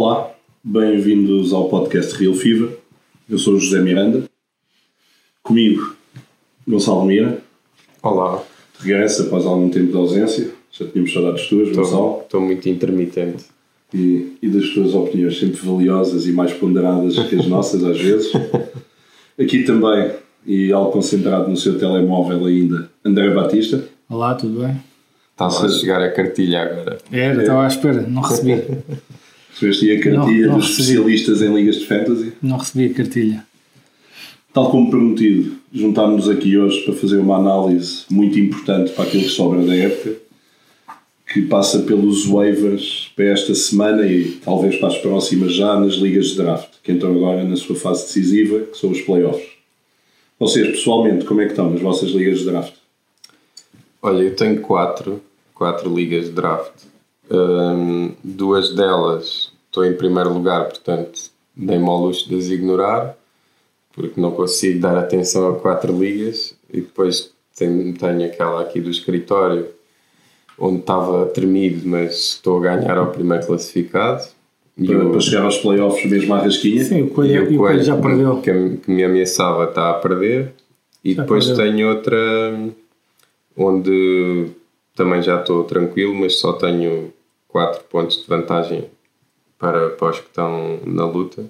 Olá, bem-vindos ao podcast Real Fever. Eu sou o José Miranda. Comigo, Gonçalo Mira. Olá. Regressa após algum tempo de ausência. Já tínhamos saudades tuas, Gonçalo. Estou muito intermitente. E, e das tuas opiniões sempre valiosas e mais ponderadas que as nossas, às vezes. Aqui também, e algo concentrado no seu telemóvel ainda, André Batista. Olá, tudo bem? Está-se a chegar a cartilha agora. Era, estava à espera, não recebi. Recebeste a cartilha Não, não dos recebi. especialistas em ligas de fantasy. Não recebi a cartilha. Tal como prometido, juntámos-nos aqui hoje para fazer uma análise muito importante para aquilo que sobra da época, que passa pelos waivers para esta semana e talvez para as próximas já nas ligas de draft, que entram agora na sua fase decisiva, que são os playoffs. Vocês, pessoalmente, como é que estão nas vossas ligas de draft? Olha, eu tenho quatro, quatro ligas de draft. Hum, duas delas estou em primeiro lugar, portanto, dei-me ao luxo de as ignorar, porque não consigo dar atenção a quatro ligas. E depois tenho, tenho aquela aqui do escritório, onde estava tremido, mas estou a ganhar ao primeiro classificado. E Para, o- para chegar aos playoffs mesmo à rasquinha? Sim, o e Coelho, o e o Coelho já que- perdeu. Que, que me ameaçava está a perder. E Já depois perdeu. tenho outra onde também já estou tranquilo, mas só tenho 4 pontos de vantagem para, para os que estão na luta.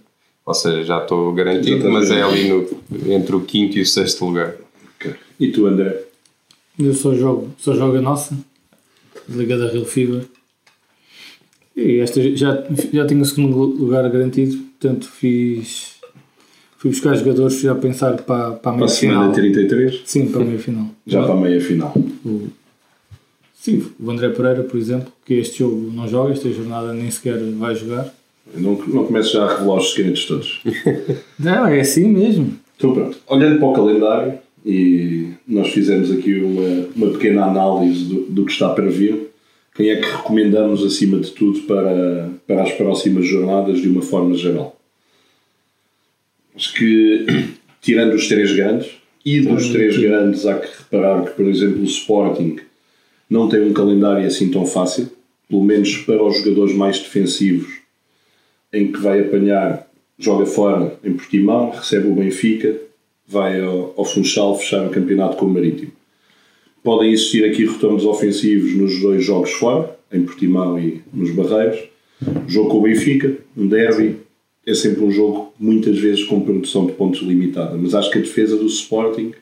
Ou seja, já estou Já garantido, mas é ali no, entre o quinto e o sexto lugar. Ok. E tu, André? Eu só jogo, só jogo a nossa, Liga da Real Fever. E esta já, já tenho o segundo lugar garantido, portanto fiz. Fui buscar jogadores já a pensar para, para a Para a meia semana final. 33? Sim, para a meia final. Já para a meia final. O, sim, o André Pereira, por exemplo, que este jogo não joga, esta jornada nem sequer vai jogar. Não, não começo já a revelar os segredos todos. Não, é assim mesmo. Então pronto, olhando para o calendário e nós fizemos aqui uma, uma pequena análise do, do que está para vir, quem é que recomendamos acima de tudo para, para as próximas jornadas de uma forma geral? Acho que, tirando os três grandes, e dos três grandes há que reparar que, por exemplo, o Sporting não tem um calendário assim tão fácil, pelo menos para os jogadores mais defensivos, em que vai apanhar, joga fora em Portimão, recebe o Benfica, vai ao, ao Funchal fechar o campeonato com o Marítimo. Podem existir aqui retornos ofensivos nos dois jogos fora, em Portimão e nos Barreiros. Jogo com o Benfica, um derby, é sempre um jogo muitas vezes com produção de pontos limitada, mas acho que a defesa do Sporting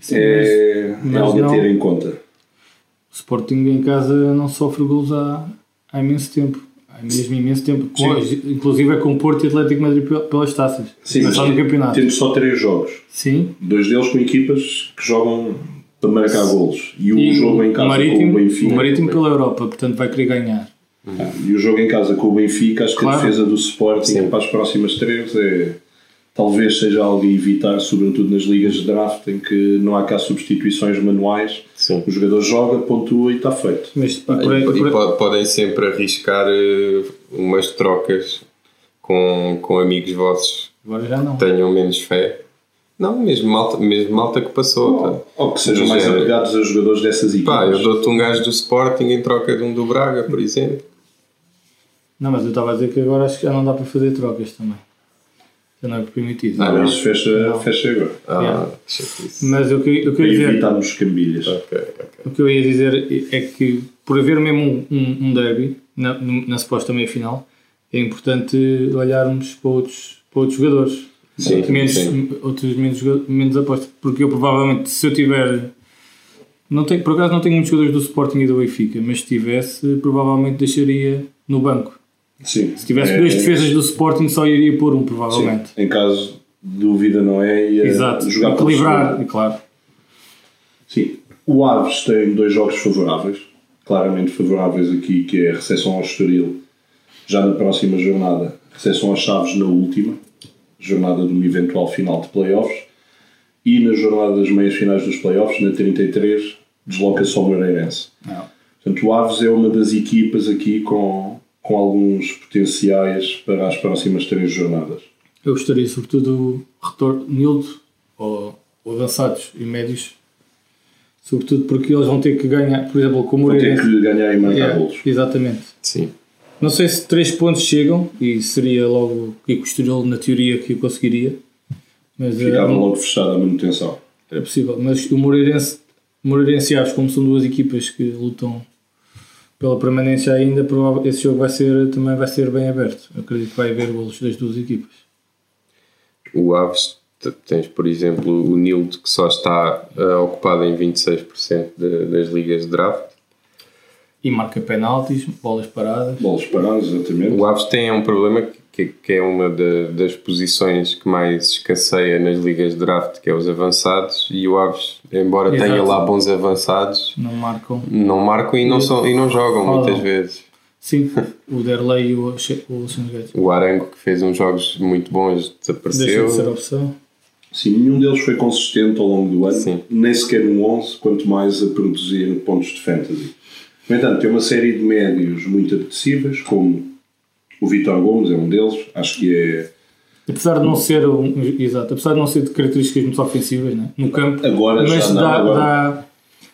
Sim, é, mas- é algo a mas ter não- em conta. O Sporting em casa não sofre golos há, há imenso tempo. Há mesmo imenso tempo. Com- inclusive é com Porto e Atlético Madrid pel- pelas taças. mas só no campeonato. temos só três jogos. Sim. Dois deles com equipas que jogam para marcar golos. E o E jogo em casa Marítimo, com o Benfica. o Marítimo pela Europa, portanto vai querer ganhar. Ah, E o jogo em casa com o Benfica, acho que Claro. a defesa do Sporting Sim. para as próximas três é talvez seja algo a evitar, sobretudo nas ligas de draft em que não há cá substituições manuais. Sim. O jogador joga, pontua e está feito. Mas E, por aí- e por aí- po- podem sempre arriscar eh, umas trocas com, com amigos vossos agora já não. que tenham menos fé. Não, mesmo malta, mesmo malta que passou. tá? Ou, ou que sejam mais género. apegados a jogadores dessas equipas. Pá, eu dou-te um gajo do Sporting em troca de um do Braga, por exemplo. Não, mas eu estava a dizer que agora acho que já não dá para fazer trocas também. Já não é permitido. Ah. Mas fecha, Não. fecha agora. Ah, Yeah. Mas o que, o que eu ia dizer. evitarmos cambilhas. Ok, ok. O que eu ia dizer é que, por haver mesmo um, um, um derby na, na suposta meia final, é importante olharmos para outros, para outros jogadores. Sim, menos, sim. Outros menos, menos apostas. Porque eu provavelmente, se eu tiver. Não tenho, por acaso não tenho muitos jogadores do Sporting e do Benfica, mas se tivesse, provavelmente deixaria no banco. Sim. Se tivesse É- dois é- defesas do Sporting, só iria pôr um, Sim. provavelmente. Em caso de dúvida, não é? E Exato. jogar Equilibrar, segundo. e claro. Sim. O Aves tem dois jogos favoráveis, claramente favoráveis aqui, que é a recepção ao Estoril, já na próxima jornada, recepção às Chaves na última, jornada de uma eventual final de playoffs, e na jornada das meias finais dos playoffs, na 33, desloca-se ao Moreirense. Não. Portanto, o Aves é uma das equipas aqui com, com alguns potenciais para as próximas três jornadas. Eu gostaria, sobretudo, do retorno Nildo, ou, ou avançados e médios, sobretudo porque eles vão ter que ganhar, por exemplo, como o Vão ter Moreirense. que ganhar e marcar Yeah, golos. exatamente. Sim. Não sei se 3 pontos chegam e seria logo que o Estoril na teoria que conseguiria. Mas eh, Ficava logo fechada a manutenção. era possível. Mas o Moreirense, Moreirense e Aves, como são duas equipas que lutam pela permanência ainda, esse jogo vai ser, também vai ser bem aberto. Eu acredito que vai haver golos das duas equipas. O Aves, tens por exemplo o Nilde que só está ah, ocupado em 26% de- das ligas de draft. E marca penaltis, bolas paradas. Bolas paradas, exatamente. O Aves tem um problema que, que é uma da- das posições que mais escasseia nas ligas de draft, que é os avançados, e o Aves, embora tenha Exato. lá bons avançados, Não marcam. não marcam e não, são, e não jogam Rodam. muitas vezes. Sim, o Derlei e o, o Guedes. O Arango, que fez uns jogos muito bons, Deixa desapareceu. de ser opção. Sim, nenhum deles foi consistente ao longo do ano, Sim. nem sequer no 11, quanto mais a produzir pontos de fantasy. No entanto, tem uma série de médios muito apetecíveis, como o Vitor Gomes é um deles, acho que é Apesar de não ser um, exato, apesar de não ser de características muito ofensivas né? no campo, Agora mas já não, dá, agora- dá-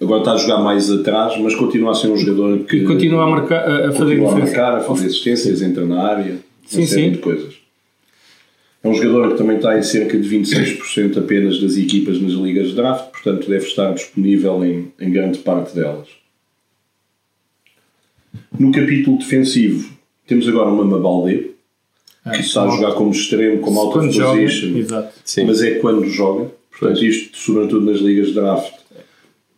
agora está a jogar mais atrás, mas continua a ser um jogador que continua a marcar a, fazer continua a marcar, a fazer assistências, entra na área, Sim, uma série sim. de coisas. É um jogador que também está em cerca de 26% apenas das equipas nas ligas de draft, portanto deve estar disponível em, em grande parte delas. No capítulo defensivo, temos agora uma Mabaldé, É, que está a jogar como extremo, como joga, position. Sim. mas é quando joga. Portanto, isto, sobretudo nas ligas de draft,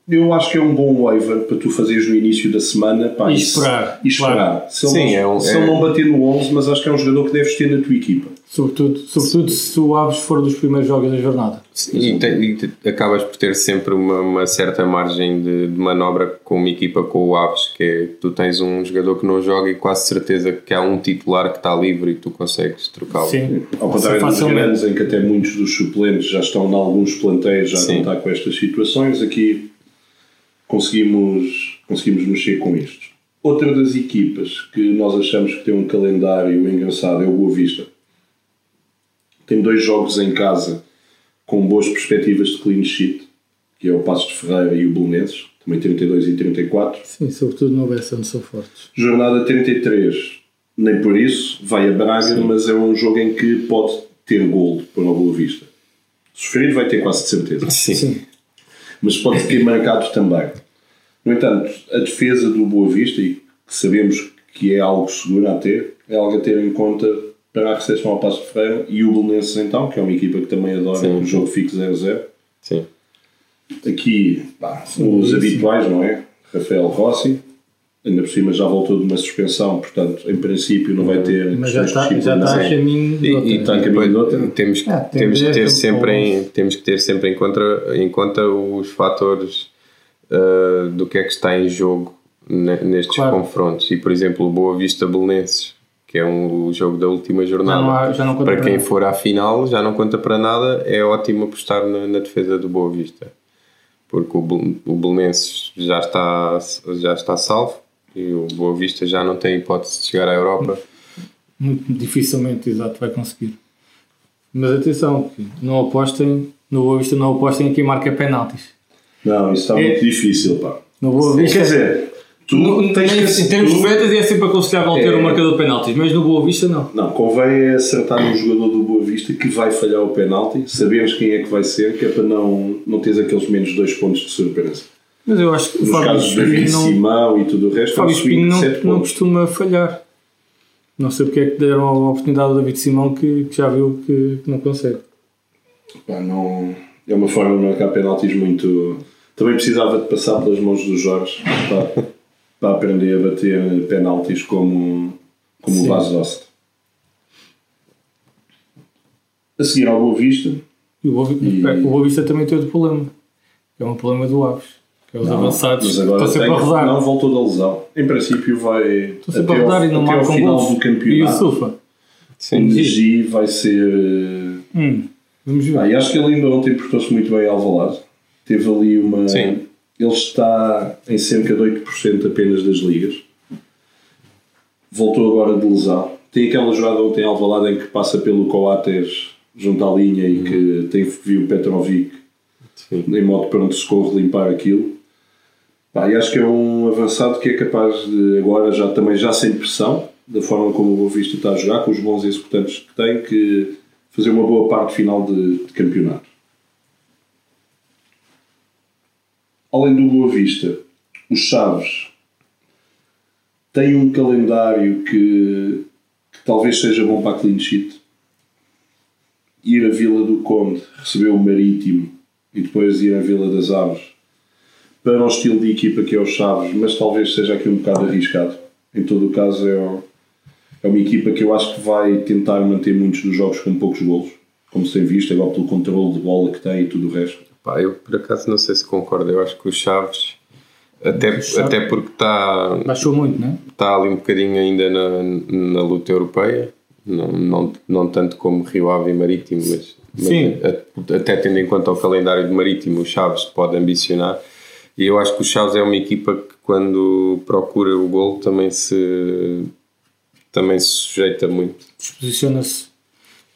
eu acho que é um bom waiver para tu fazeres no início da semana pá, E esperar, E esperar. Se, ele, Sim, não, é um- se é- ele não bater no 11, mas acho que é um jogador que deves ter na tua equipa. Sobretudo, sobretudo se o Aves for dos primeiros jogos da jornada. E, te- e te- acabas por ter sempre uma, uma certa margem de, de manobra com uma equipa com o Aves, que é tu tens um jogador que não joga e quase certeza que há um titular que está livre e tu consegues trocá-lo. Sim, Ao contrário dos grandes, em que até muitos dos suplentes já estão em alguns planteios já a Sim. contar com estas situações, aqui conseguimos, conseguimos mexer com isto. Outra das equipas que nós achamos que tem um calendário engraçado é o Boa Vista. Tem dois jogos em casa com boas perspectivas de clean sheet, que é o Passos de Ferreira e o Belenenses, também 32 e 34. Sim, sobretudo no Bessa onde são fortes. Jornada 33, nem por isso, vai a Braga, mas é um jogo em que pode ter golo para o Boa Vista. Sofrer vai ter quase de certeza, Sim. mas pode ter marcado também. No entanto, a defesa do Boa Vista, e que sabemos que é algo seguro a ter, é algo a ter em conta para a recepção ao Passo de Ferreira e o Belenenses então, que é uma equipa que também adora Sim. que o jogo fique 0-0. Sim. Aqui, pá, os habituais, não é? Rafael Rossi, ainda por cima já voltou de uma suspensão, portanto, em princípio não vai ter Mas já está, já está a caminho de E, outra. e Está a caminho de outra. temos, Ah, tem temos, que ter sempre em, temos que ter sempre em conta, em conta os fatores ah, do que é que está em jogo ne- nestes Claro. confrontos. E, por exemplo, o Boa Vista Belenenses, que é um, o jogo da última jornada. Já não há- já não conta para para quem nada. for à final, já não conta para nada. É ótimo apostar na, na defesa do Boa Vista. Porque o, o Belenenses já está, já está salvo e o Boa Vista já não tem hipótese de chegar à Europa. Muito dificilmente, exato, vai conseguir. Mas atenção, não apostem, no Boa Vista não apostem em quem marca penaltis. Não, isso está É. muito difícil, pá. No Boa Vista, Quer dizer, tu no, tens em, que... em termos de fantasy é sempre aconselhável ter É. um marcador de penaltis, mas no Boa Vista não. Não, convém é acertar no jogador do Boa Vista que vai falhar o penalti, sabemos quem é que vai ser, que é para não, não teres aqueles menos dois pontos de surpresa. Mas eu acho que o Nos Fábio casos de David Espinho não, Simão e tudo o resto, Fábio é um swing Espinho não, não costuma falhar. Não sei porque é que deram a oportunidade ao David Simão que, que já viu que, que não consegue. Pá, não, é uma forma de marcar penaltis muito. Também precisava de passar pelas mãos do Jorge para, para aprender a bater penaltis como, como o. Vaz Dost. A seguir ao Boa Vista, E o Boa, E- o Boa Vista também tem outro problema. Que é um problema do Aves. Que é os Não, avançados mas agora estão sempre a rodar. Não voltou da lesão. Em princípio vai Estão sempre até a rodar ao, e não marcam final gols. do E o campeonato. Sufa? O Sim. Negi vai ser. Hum, vamos ver. Ah, e acho que ele ainda ontem portou-se muito bem ao Alvalade. Teve ali uma. Sim. Ele está em cerca de 8% apenas das ligas. Voltou agora de lesão. Tem aquela jogada ontem em Alvalade em que passa pelo Coates junto à linha e que tem viu o Petrovic Sim. em modo pronto de socorro limpar aquilo. Pá, e acho que é um avançado que é capaz de agora já também já sem pressão, da forma como o Boa Vista está a jogar, com os bons executantes que tem, que fazer uma boa parte final de, de campeonato. Além do Boa Vista, os Chaves têm um calendário que, que talvez seja bom para a clean sheet. Ir à Vila do Conde, receber o Marítimo e depois ir à Vila das Aves para o estilo de equipa que é o Chaves, mas talvez seja aqui um bocado arriscado. Em todo o caso, é, é uma equipa que eu acho que vai tentar manter muitos dos jogos com poucos golos, como se tem visto, agora pelo controle de bola que tem e tudo o resto. Pá, eu por acaso não sei se concordo, eu acho que o Chaves, até, Chaves- até porque está Baixou muito, não é? está ali um bocadinho ainda na, na luta europeia, não, não, não tanto como Rio Ave e Marítimo, mas, mas Sim. a- até tendo em conta o calendário do Marítimo, o Chaves pode ambicionar. E eu acho que o Chaves é uma equipa que quando procura o gol também se também se sujeita muito. Posiciona-se.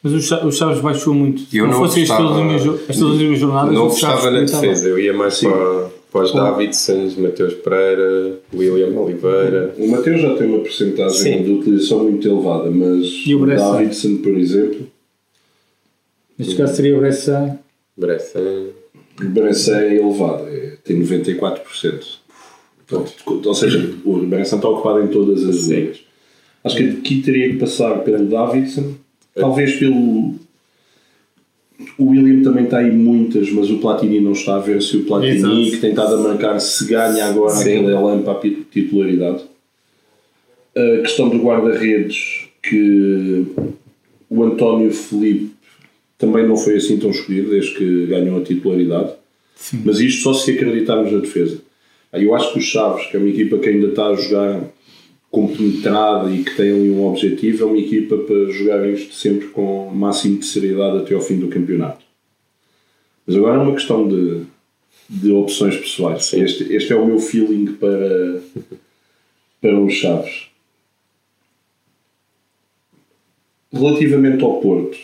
Mas o Cha- o Chaves baixou muito. Se Eu não não fossem estas últimas, estas últimas jornadas, Não gostava na estava. defesa, eu ia mais Sim. para, para os Davidsons, Mateus Pereira, William Oliveira. O Mateus já tem uma porcentagem Sim. de utilização muito elevada, mas E o? Davidson, por exemplo, Neste caso seria o Bressan. Bressan. o Bressan é elevado, é- tem 94%. Portanto, ou seja, o Bressan está ocupado em todas as ligas. Acho que aqui teria que passar pelo Davidson, talvez pelo. O William também está aí muitas, mas o Platini não está a ver se o Platini, Exato. que tem estado a marcar, se ganha agora Sim. aquele elan para a titularidade. A questão do guarda-redes, que o António Felipe também não foi assim tão escolhido desde que ganhou a titularidade. Sim. Mas isto só se acreditarmos na defesa. Ah, Eu acho que os Chaves, que é uma equipa que ainda está a jogar compenetrada e que tem ali um objetivo, é uma equipa para jogar isto sempre com o máximo de seriedade até ao fim do campeonato. Mas agora é uma questão de, de opções pessoais. Este, este é o meu feeling para, para os Chaves. Relativamente ao Porto,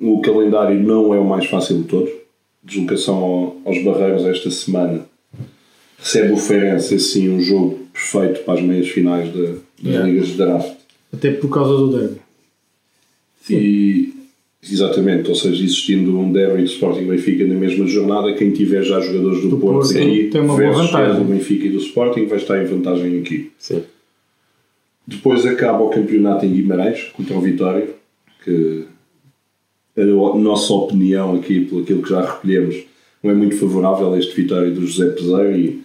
o calendário não é o mais fácil de todos. Deslocação ao- aos Barreiros esta semana. Recebe o Feirense, assim, um jogo perfeito para as meias finais da- das Yeah. ligas de draft. Até por causa do derby. E, exatamente, ou seja, existindo um derby de Sporting Benfica na mesma jornada, quem tiver já jogadores do, Do Porto, Porto, aqui, tem uma boa vantagem. do Benfica e do Sporting, vai estar em vantagem aqui. Sim. Depois acaba o campeonato em Guimarães, contra o Vitória, que a nossa opinião aqui, pelo aquilo que já recolhemos, não é muito favorável a este Vitória do José Peseiro e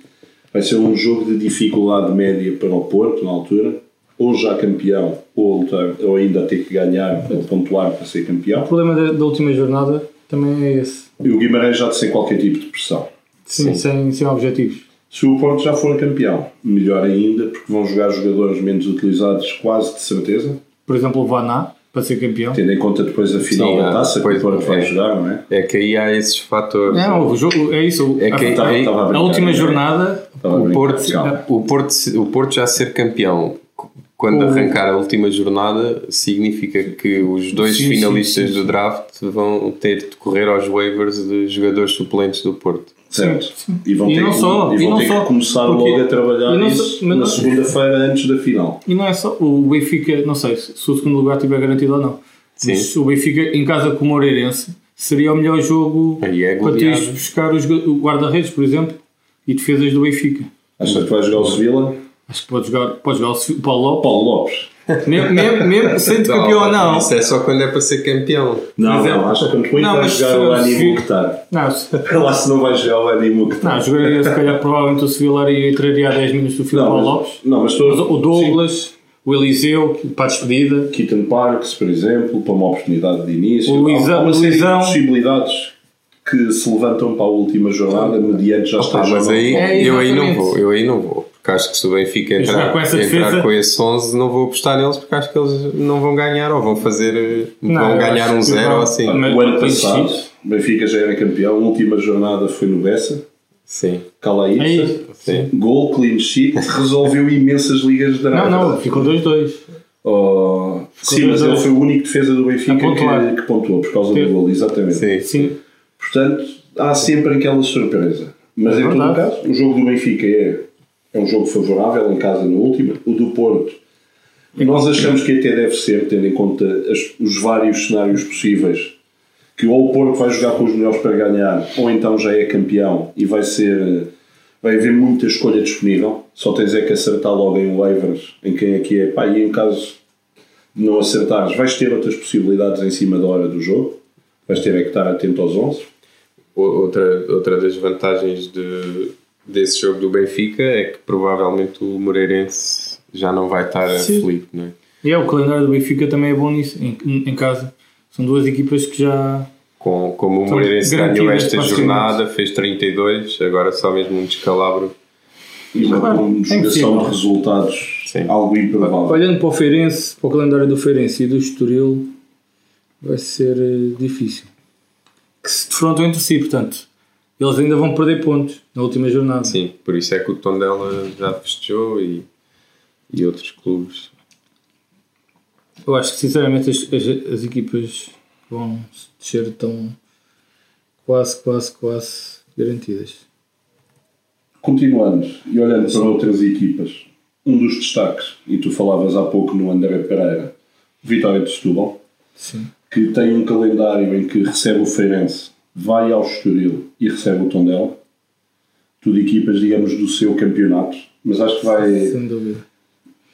vai ser um jogo de dificuldade média para o Porto, na altura, ou já campeão, ou, lutar- ou ainda ter que ganhar ou pontuar para ser O campeão. problema da, da última jornada também é esse. E o Guimarães já sem qualquer tipo de pressão. Sim, Sim. Sem, sem objetivos. Se o Porto já for campeão, melhor ainda, porque vão jogar jogadores menos utilizados quase de certeza, Por exemplo, o Vaná, para ser campeão. tendo em conta depois a final Sim, da taça que depois- o Porto vai é. jogar, não é? É que aí há esses fatores. Não, o jogo, é isso. É que a, estava a a brincar, última é? jornada, Estava o Porto, o, Porto, o Porto já ser campeão quando O- arrancar a última jornada significa que os dois Sim, finalistas sim, sim. do draft vão ter de correr aos waivers de jogadores suplentes do Porto. Certo. Sim. E vão E ter, não que, só- e e não ter só, que começar porque- logo a trabalhar isso só- na segunda-feira antes da final. e não é só o Benfica, não sei se, se o segundo lugar estiver garantido ou não. Sim. Mas o Benfica em casa com o Moreirense seria o melhor jogo é para teres buscar os guarda-redes, por exemplo, e defesas do Benfica. Achas que vai jogar o Sevilla? Acho que pode jogar, pode jogar o Paulo Lopes, Paulo Lopes. mesmo, mesmo, mesmo sendo campeão ou não. Isso é só quando é para ser campeão. Não, Mas é- não, acho que muito Não, vai jogar se- o Ani Mukhtar. Não, se- Lá se não vai jogar o Ani não Mukhtar. jogaria se calhar provavelmente o Sevilla e entraria a 10 minutos do Filipe Não, Paulo Lopes. Não, mas estou... Mas o Douglas, o Eliseu, para a despedida. Keaton Parks, por exemplo, para uma oportunidade de início. O Luizão- Há uma série Luizão- de possibilidades que se levantam para a última jornada mediante já esteja mas aí, É, eu aí não vou, eu aí não vou. Porque acho que se o Benfica entrar, com essa entrar defesa- com esse 11, não vou apostar neles porque acho que eles não vão ganhar ou vão fazer. Não, vão ganhar um zero vão- ou assim. O ano passado, o Benfica já era campeão, a última jornada foi no Bessa, Sim, Calaíta, Aí. sim. gol, clean sheet, resolveu imensas ligas de Não, não, ficou 2-2. Oh, sim, mas ele foi o único defesa do Benfica que, que pontuou por causa Sim. do gol, exatamente. Sim. Sim. Portanto, há sempre aquela surpresa. Mas É em todo caso, o jogo do Benfica é, é um jogo favorável em casa na última. O do Porto Nós achamos que até deve ser, tendo em conta as- os vários cenários possíveis, que ou o Porto vai jogar com os melhores para ganhar, ou então já é campeão e vai ser. Vai haver muita escolha disponível, só tens é que acertar logo em waivers em quem é que é. Pá, e em caso de não acertares, vais ter outras possibilidades em cima da hora do jogo, vais ter é que estar atento aos 11. Outra, outra das vantagens de, desse jogo do Benfica é que provavelmente o Moreirense já não vai estar Sim. aflito, não é? E é, o calendário do Benfica também é bom nisso, em, em casa. São duas equipas que já. Com, como o Moreirense ganhou esta jornada, fez 32, agora só mesmo um descalabro. E uma Claro, é conjugação de resultados Sim. algo improvável. Olhando para o Feirense, para o calendário do Feirense e do Estoril, vai ser eh, difícil. Que se defrontam entre si, portanto, eles ainda vão perder pontos na última jornada. Sim, por isso é que o Tondela já festejou e, e outros clubes. Eu acho que sinceramente as, as, as equipas vão descer tão quase, quase, quase garantidas. Continuando e olhando para outras equipas, um dos destaques, e tu falavas há pouco no André Pereira, Vitória de Setúbal, Sim. Que tem um calendário em que recebe o Feirense, vai ao Estoril e recebe o Tondela. Tudo equipas, digamos, do seu campeonato. Mas acho que vai, Sem dúvida.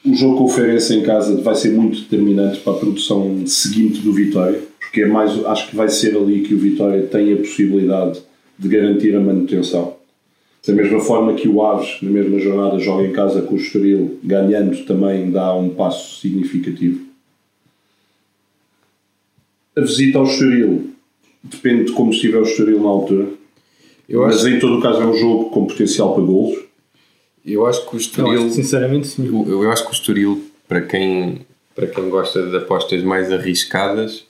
o jogo com o Feirense em casa vai ser muito determinante para a produção seguinte do Vitória, porque é mais, acho que vai ser ali que o Vitória tem a possibilidade de garantir a manutenção. Da mesma forma que o Aves, na mesma jornada, joga em casa com o Estoril, ganhando também dá um passo significativo. A visita ao Estoril depende de como estiver o Estoril na altura, Eu mas acho, em todo o caso é um jogo com potencial para golos. eu acho que o Estoril. acho sinceramente, sim. Eu, eu acho que o Estoril, para quem, para quem gosta de apostas mais arriscadas,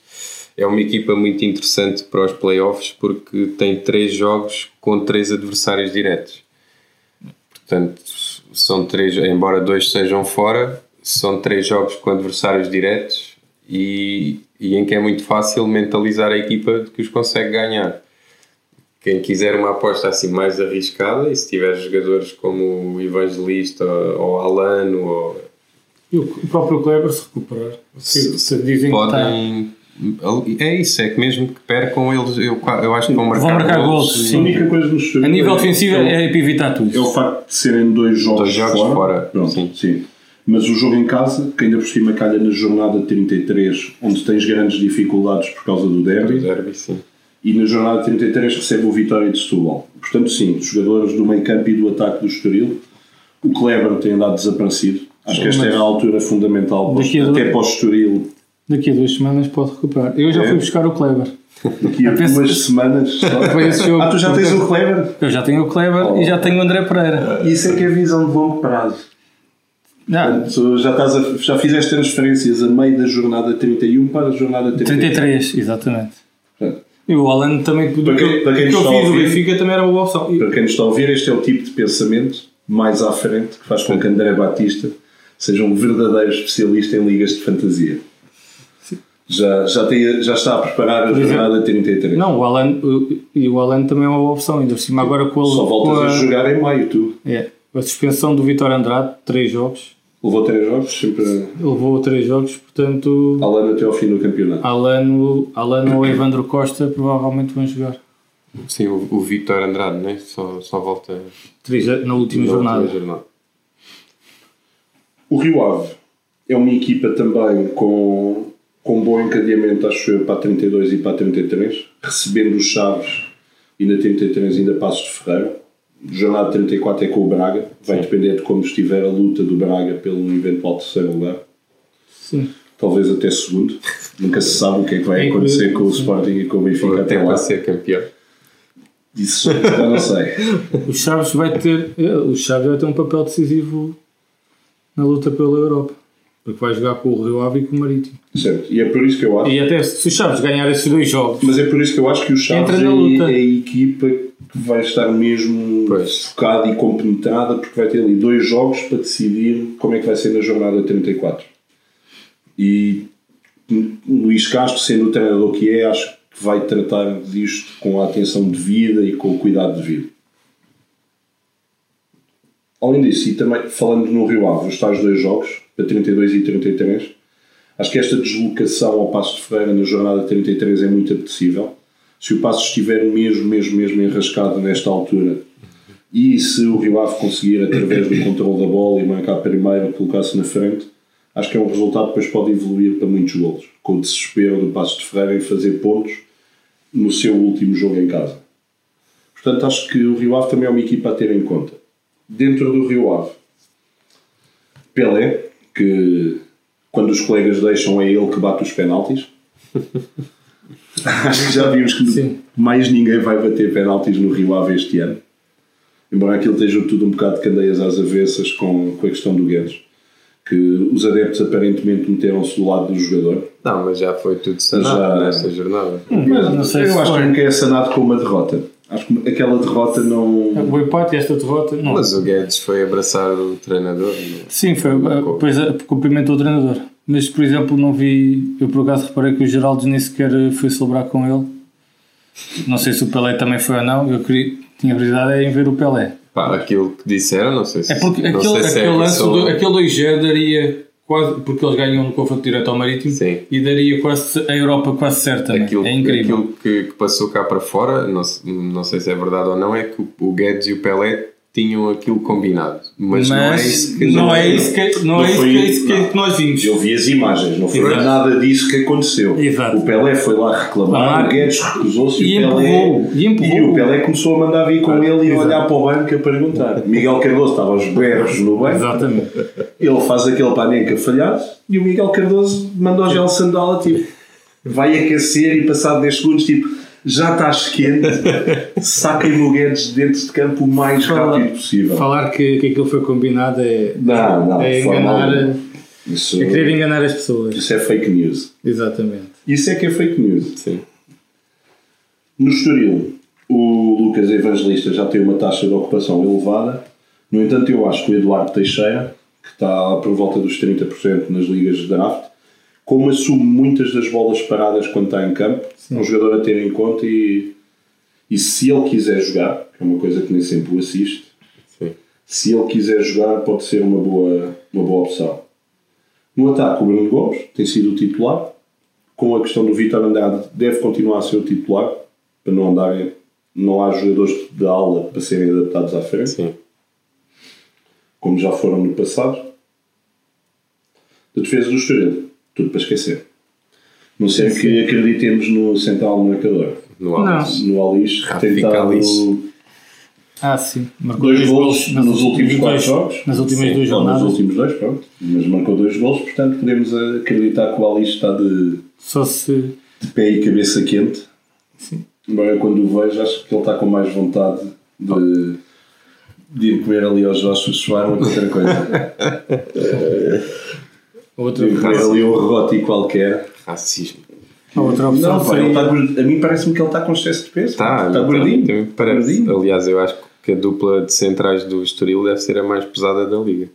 é uma equipa muito interessante para os playoffs porque tem três jogos com três adversários diretos. Portanto, são três, embora dois sejam fora, são três jogos com adversários diretos e, e em que é muito fácil mentalizar a equipa de que os consegue ganhar. Quem quiser uma aposta assim mais arriscada, e se tiver jogadores como o Evangelista ou Alano ou E o próprio Kleber se recuperar. Se, se dizem que está. podem. É isso, é que mesmo que percam eles, eu, eu acho que vão marcar, Vão marcar golos, A sim. única coisa A nível defensivo é, é para evitar tudo. é o facto de serem dois jogos, Dois jogos fora. fora, Pronto, sim. sim. Mas o jogo em casa, que ainda por cima calha na jornada 33, onde tens grandes dificuldades por causa do Do derby, derby, sim. e na jornada 33 recebe o Vitória de Setúbal. Portanto, sim, os jogadores do meio campo e do ataque do Estoril, o Kleber tem andado desaparecido. Acho que esta era a altura fundamental para, Daqui a até dois- para o Estoril. Daqui a duas semanas pode recuperar. Eu já É? fui buscar o Kleber. Daqui a penso- duas semanas. só. Foi esse jogo. Ah, tu já tens o Kleber? Eu já tenho o Kleber e já tenho o André Pereira. Isso é que é visão de longo prazo. Não, já, estás a- já fizeste transferências a meio da jornada 31 para a jornada 33. 33, exatamente. Portanto, E o Alan também, Para que, quem- para quem do que eu está a do ouvir- Benfica também era uma boa opção. Para quem nos está a ouvir, este é o tipo de pensamento mais à frente que faz com que André Batista seja um verdadeiro especialista em ligas de fantasia. Já, já, tem, já está a preparar a exemplo, jornada 33. Não, o Alan, e o Alan também é uma boa opção, ainda por cima agora com, a- Só com voltas a... a, jogar em maio, tu. é, a suspensão do Vitório Andrade, três jogos, Levou três jogos, sempre levou três jogos, portanto a lana até ao fim do campeonato. Alan, Alan ou Evandro Costa provavelmente vão jogar Sim, o, o Victor Andrade, né? só, só volta três na última na jornada. última jornada. O Rio Ave é uma equipa também com, com bom encadeamento, acho eu, para a 32 e para a 33, recebendo os Chaves e na 33 ainda Passos de Ferreira. Jornada 34 é com o Braga, vai depender de como estiver a luta do Braga pelo eventual terceiro lugar, Sim. talvez até segundo. Nunca se sabe o que é que vai acontecer com o sim. Sporting e com o Benfica até até lá. ser campeão. Isso já não sei. O Chaves vai ter é, o Chaves vai ter um papel decisivo na luta pela Europa. Porque vai jogar com o Rio Ave e com o Marítimo. Certo. E é por isso que eu acho. E até se o Chaves ganhar esses dois jogos, Mas é por isso que eu acho que o Chaves é, é a equipa que vai estar mesmo Pois. focada e compenetrada porque vai ter ali dois jogos para decidir como é que vai ser na jornada 34. E Luís Castro, sendo o treinador que é, acho que vai tratar disto com a atenção devida e com o cuidado devido. além disso, e também falando no Rio Ave, os tais dois jogos, para 32 e 33, acho que esta deslocação ao Passo de Ferreira na jornada 33 é muito apetecível. Se o Passo estiver mesmo, mesmo, mesmo enrascado nesta altura e se o Rio Ave conseguir, através do controle da bola e marcar primeiro, colocar-se na frente, acho que é um resultado que depois pode evoluir para muitos golos, com o desespero do Passo de Ferreira em fazer pontos no seu último jogo em casa. Portanto, acho que o Rio Ave também é uma equipa a ter em conta. Dentro do Rio Ave, Pelé, que quando os colegas deixam é ele que bate os penaltis. Acho que já vimos que Sim. mais ninguém vai bater penaltis no Rio Ave este ano. Embora aquilo esteja tudo um bocado de candeias às avessas com, com a questão do Guedes. Que os adeptos aparentemente meteram-se do lado do jogador. Não, mas já foi tudo sanado Já- nessa jornada. Mas não sei eu se acho foi. que nunca é sanado com uma derrota. Acho que aquela derrota não. O empate e esta derrota. Não. Mas o Guedes foi abraçar o treinador. não? Sim, foi. Depois eh, cumprimentou o treinador. Mas, por exemplo, não vi. Eu por acaso reparei que o Geraldo nem sequer foi celebrar com ele. Não sei se o Pelé também foi ou não. Eu queria, tinha curiosidade em ver o Pelé. Pá, aquilo que disseram, não sei se É porque aquele, é aquele lance, só- do, aquele 2G daria quase. Porque eles ganham no confronto direto ao Marítimo Sim. e daria quase a Europa quase certa. também. Aquilo, é incrível. aquilo que, que passou cá para fora, não, não sei se é verdade ou não, é que o Guedes e o Pelé tinham aquilo combinado. Mas, Mas não é isso que não não é isso que, não é isso que, é não. nós vimos. Eu vi as imagens, não foi Exato. nada disso que aconteceu. Exato. O Pelé foi lá reclamar, Reclamar. o Guedes recusou-se E o Pelé. empurrou, e empurrou. o Pelé começou a mandar vir com ele e a olhar para o banco a perguntar. Miguel Cardoso estava aos berros no banco. Exatamente. Ele faz aquele panenca falhado e o Miguel Cardoso manda ao gel sandala tipo vai aquecer e passado 10 segundos tipo já estás quente saquem-me o Guedes dentro de campo o mais rápido possível Falar que, que aquilo foi combinado é. não, não, é enganar. isso, É querer enganar as pessoas. isso é fake news Exatamente. isso é que é fake news Sim. no Estoril o Lucas Evangelista já tem uma taxa de ocupação elevada no entanto eu acho que o Eduardo Teixeira que está por volta dos 30% nas ligas de draft como assume muitas das bolas paradas quando está em campo, é um jogador a ter em conta e, e se ele quiser jogar, que é uma coisa que nem sempre o assiste, Sim. se ele quiser jogar pode ser uma boa, uma boa opção. No ataque o Bruno Gomes tem sido o titular, com a questão do Vitor Andrade deve continuar a ser o titular, para não andarem, não há jogadores de aula para serem adaptados à frente Sim. como já foram no passado. Da defesa do Estoril, tudo para esquecer. Não ser que acreditemos no central marcador. No Não. Alice. No Alice, que tem Alice. Ah, sim. Marcou dois golos nas nos últimos quatro dois- jogos. Nas últimas Sim. duas Ou nos jornadas. últimos dois, pronto. Mas marcou dois golos, portanto podemos acreditar que o Alice está de, Só se. de pé e cabeça quente. Sim. Embora quando o vejo, acho que ele está com mais vontade de, de ir comer ali aos Joshua Schwarman que outra coisa. Outra, ali um regote qualquer. Racismo. a outra opção Não, seria. está a mim parece-me que ele está com excesso de peso. Tá, está então, gordinho. parece. Gordinho. Aliás, eu acho que a dupla de centrais do Estoril deve ser a mais pesada da liga.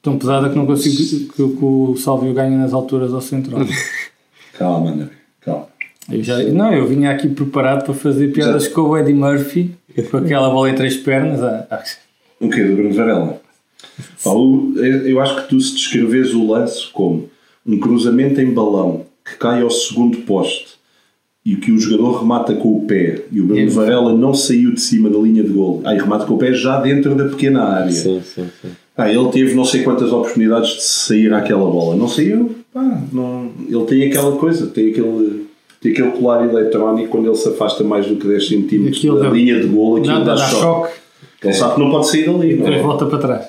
Tão pesada que não consigo que, que o Salvio ganha nas alturas ao central. Calma, André, calma. Eu já, não, eu vinha aqui preparado para fazer piadas com o Eddie Murphy, com aquela bola em três pernas. Ah, ah, Um quê? Do Bruno Varela? Pá, o- eu acho que tu se descreves o lance como um cruzamento em balão que cai ao segundo poste e que o jogador remata com o pé e o Bruno. Varela não saiu de cima da linha de gol. Aí remata com o pé já dentro da pequena área. Sim, sim, sim. Pá, ele teve não sei quantas oportunidades de sair àquela bola. Não saiu. Pá, não, ele tem aquela coisa, tem aquele, tem aquele colar eletrónico quando ele se afasta mais do que 10 cm Aquilo da linha de gol, aquilo Nada dá, dá choque. choque, Ele sabe que não pode sair dali. não é? depois volta para trás.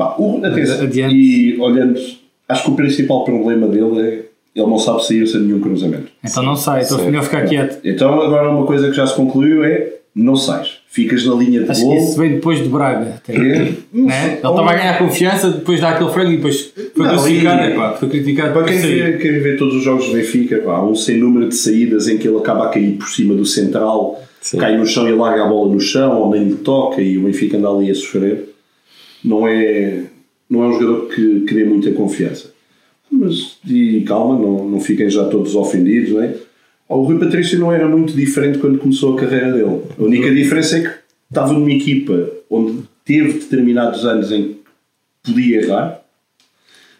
Pá, o, atenção, Adiante. e olhando, acho que o principal problema dele é ele não sabe sair sem nenhum cruzamento. Então não sai, então melhor ficar quieto. Então agora uma coisa que já se concluiu é não sais. Ficas na linha de Acho que gol. isso veio depois de Braga. até. É, Né? Ele estava a ganhar confiança, depois dá aquele frango e depois foi Não, crucificado. e- epá, Foi criticado Para quem vê, quem vê todos os jogos do Benfica, pá, há um sem número de saídas em que ele acaba a cair por cima do central, Sim. cai no chão e larga a bola no chão, ou nem lhe toca e o Benfica anda ali a sofrer. Não é, não é um jogador que, que dê muita confiança. Mas, e calma, não, não fiquem já todos ofendidos, não é? O Rui Patrício não era muito diferente quando começou a carreira dele. A única diferença é que estava numa equipa onde teve determinados anos em que podia errar.